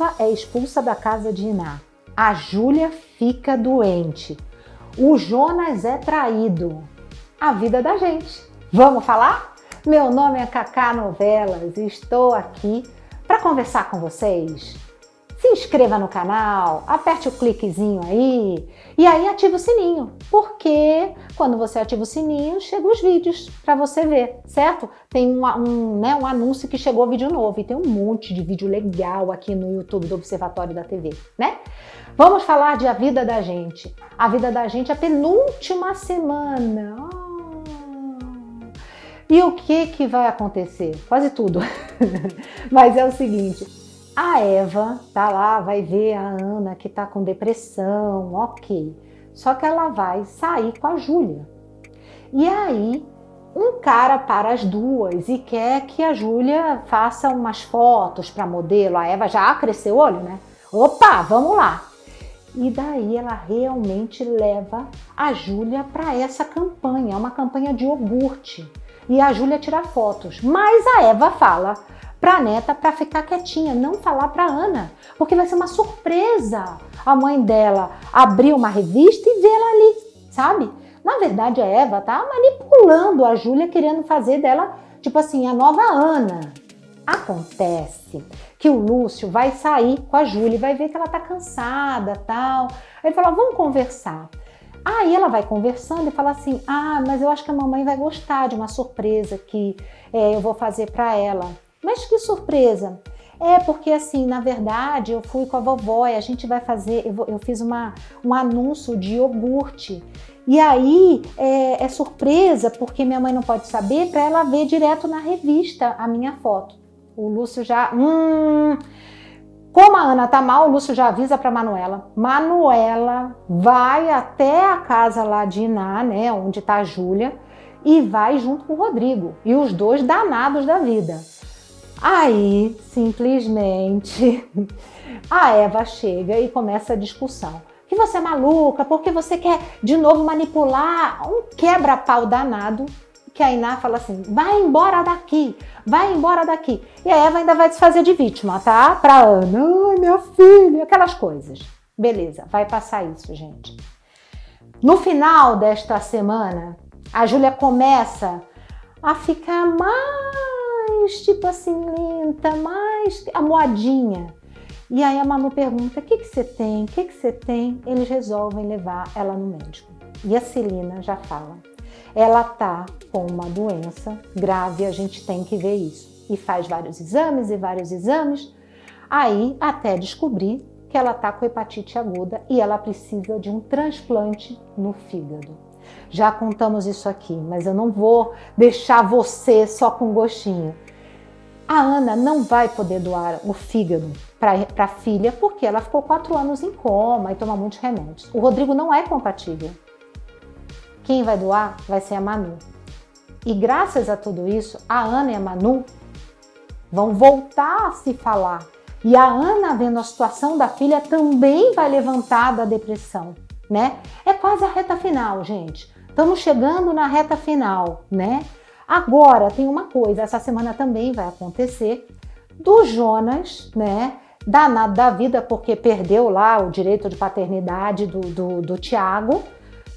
Eva é expulsa da casa de Iná. A Júlia fica doente. O Jonas é traído. A vida da gente. Vamos falar? Meu nome é Cacá Novelas e estou aqui para conversar com vocês se inscreva no canal, aperte o cliquezinho aí e aí ative o sininho, porque quando você ativa o sininho, chegam os vídeos para você ver, certo? Tem um, um, né, um anúncio que chegou vídeo novo e tem um monte de vídeo legal aqui no YouTube do Observatório da TV, né? Vamos falar de A Vida da Gente. A Vida da Gente é a penúltima semana. Oh. E o que que vai acontecer? Quase tudo. Mas é o seguinte, a Eva tá lá, vai ver a Ana que tá com depressão, ok. Só que ela vai sair com a Júlia. E aí, um cara para as duas e quer que a Júlia faça umas fotos para modelo. A Eva já cresceu o olho, né? Opa, vamos lá. E daí ela realmente leva a Júlia para essa campanha, uma campanha de iogurte. E a Júlia tira fotos. Mas a Eva fala: para a neta para ficar quietinha, não falar para Ana, porque vai ser uma surpresa a mãe dela abrir uma revista e vê-la ali, sabe? Na verdade, a Eva tá manipulando a Júlia, querendo fazer dela, tipo assim, a nova Ana. Acontece que o Lúcio vai sair com a Júlia e vai ver que ela tá cansada, tal. Aí fala: "Vamos conversar". Aí ela vai conversando e fala assim: "Ah, mas eu acho que a mamãe vai gostar de uma surpresa que é, eu vou fazer para ela". Mas que surpresa! É porque assim, na verdade, eu fui com a vovó e a gente vai fazer. Eu, eu fiz uma, um anúncio de iogurte. E aí é, é surpresa porque minha mãe não pode saber para ela ver direto na revista a minha foto. O Lúcio já. Hum, como a Ana tá mal, o Lúcio já avisa para Manuela. Manuela vai até a casa lá de Iná, né, onde tá a Júlia, e vai junto com o Rodrigo. E os dois danados da vida. Aí, simplesmente, a Eva chega e começa a discussão. Que você é maluca, porque você quer de novo manipular um quebra-pau danado. Que a Iná fala assim: vai embora daqui, vai embora daqui. E a Eva ainda vai se fazer de vítima, tá? Pra Ana, ai minha filha, aquelas coisas. Beleza, vai passar isso, gente. No final desta semana, a Júlia começa a ficar mais mais, tipo assim, lenta, mais amoadinha. E aí a Manu pergunta: o que, que você tem? O que, que você tem? Eles resolvem levar ela no médico. E a Celina já fala: ela tá com uma doença grave, a gente tem que ver isso. E faz vários exames e vários exames, aí até descobrir que ela tá com hepatite aguda e ela precisa de um transplante no fígado. Já contamos isso aqui, mas eu não vou deixar você só com gostinho. A Ana não vai poder doar o fígado para a filha porque ela ficou quatro anos em coma e toma muitos remédios. O Rodrigo não é compatível. Quem vai doar vai ser a Manu. E graças a tudo isso, a Ana e a Manu vão voltar a se falar. E a Ana, vendo a situação da filha, também vai levantar da depressão, né? É quase a reta final, gente. Estamos chegando na reta final, né? Agora, tem uma coisa, essa semana também vai acontecer do Jonas, né? Danado da vida, porque perdeu lá o direito de paternidade do, do, do Tiago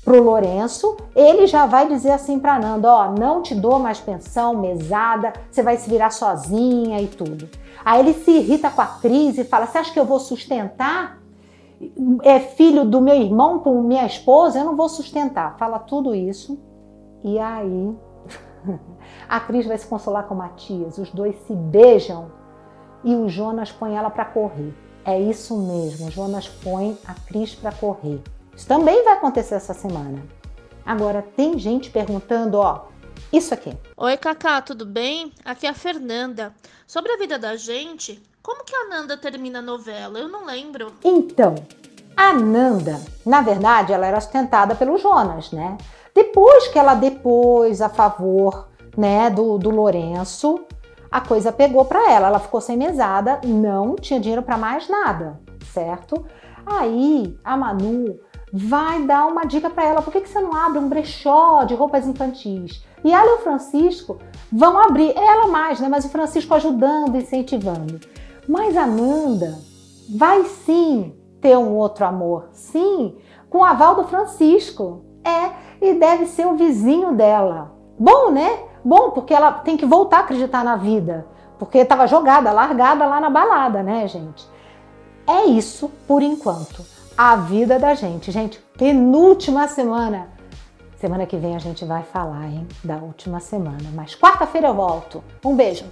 para o Lourenço, ele já vai dizer assim para Nanda: ó, não te dou mais pensão, mesada, você vai se virar sozinha e tudo. Aí ele se irrita com a Cris e fala: você acha que eu vou sustentar? É filho do meu irmão com minha esposa, eu não vou sustentar. Fala tudo isso. E aí a Cris vai se consolar com Matias, os dois se beijam e o Jonas põe ela para correr. É isso mesmo, o Jonas põe a Cris para correr. Isso também vai acontecer essa semana. Agora, tem gente perguntando, ó, isso aqui. Oi, Cacá, tudo bem? Aqui é a Fernanda. Sobre a vida da gente, como que a Nanda termina a novela? Eu não lembro. Então, a Nanda, na verdade, ela era sustentada pelo Jonas, né? Depois que ela depôs a favor né, do, do Lourenço, a coisa pegou para ela. Ela ficou sem mesada, não tinha dinheiro para mais nada, certo? Aí a Manu vai dar uma dica para ela: por que, que você não abre um brechó de roupas infantis? E ela e o Francisco vão abrir, ela mais, né? Mas o Francisco ajudando, incentivando. Mas a Nanda vai sim ter um outro amor. Sim, com o aval do Francisco. É, e deve ser o vizinho dela. Bom, né? Bom, porque ela tem que voltar a acreditar na vida. Porque estava jogada, largada lá na balada, né, gente? É isso por enquanto. A vida da gente. Gente, penúltima semana. Semana que vem a gente vai falar, hein, da última semana. Mas quarta-feira eu volto. Um beijo.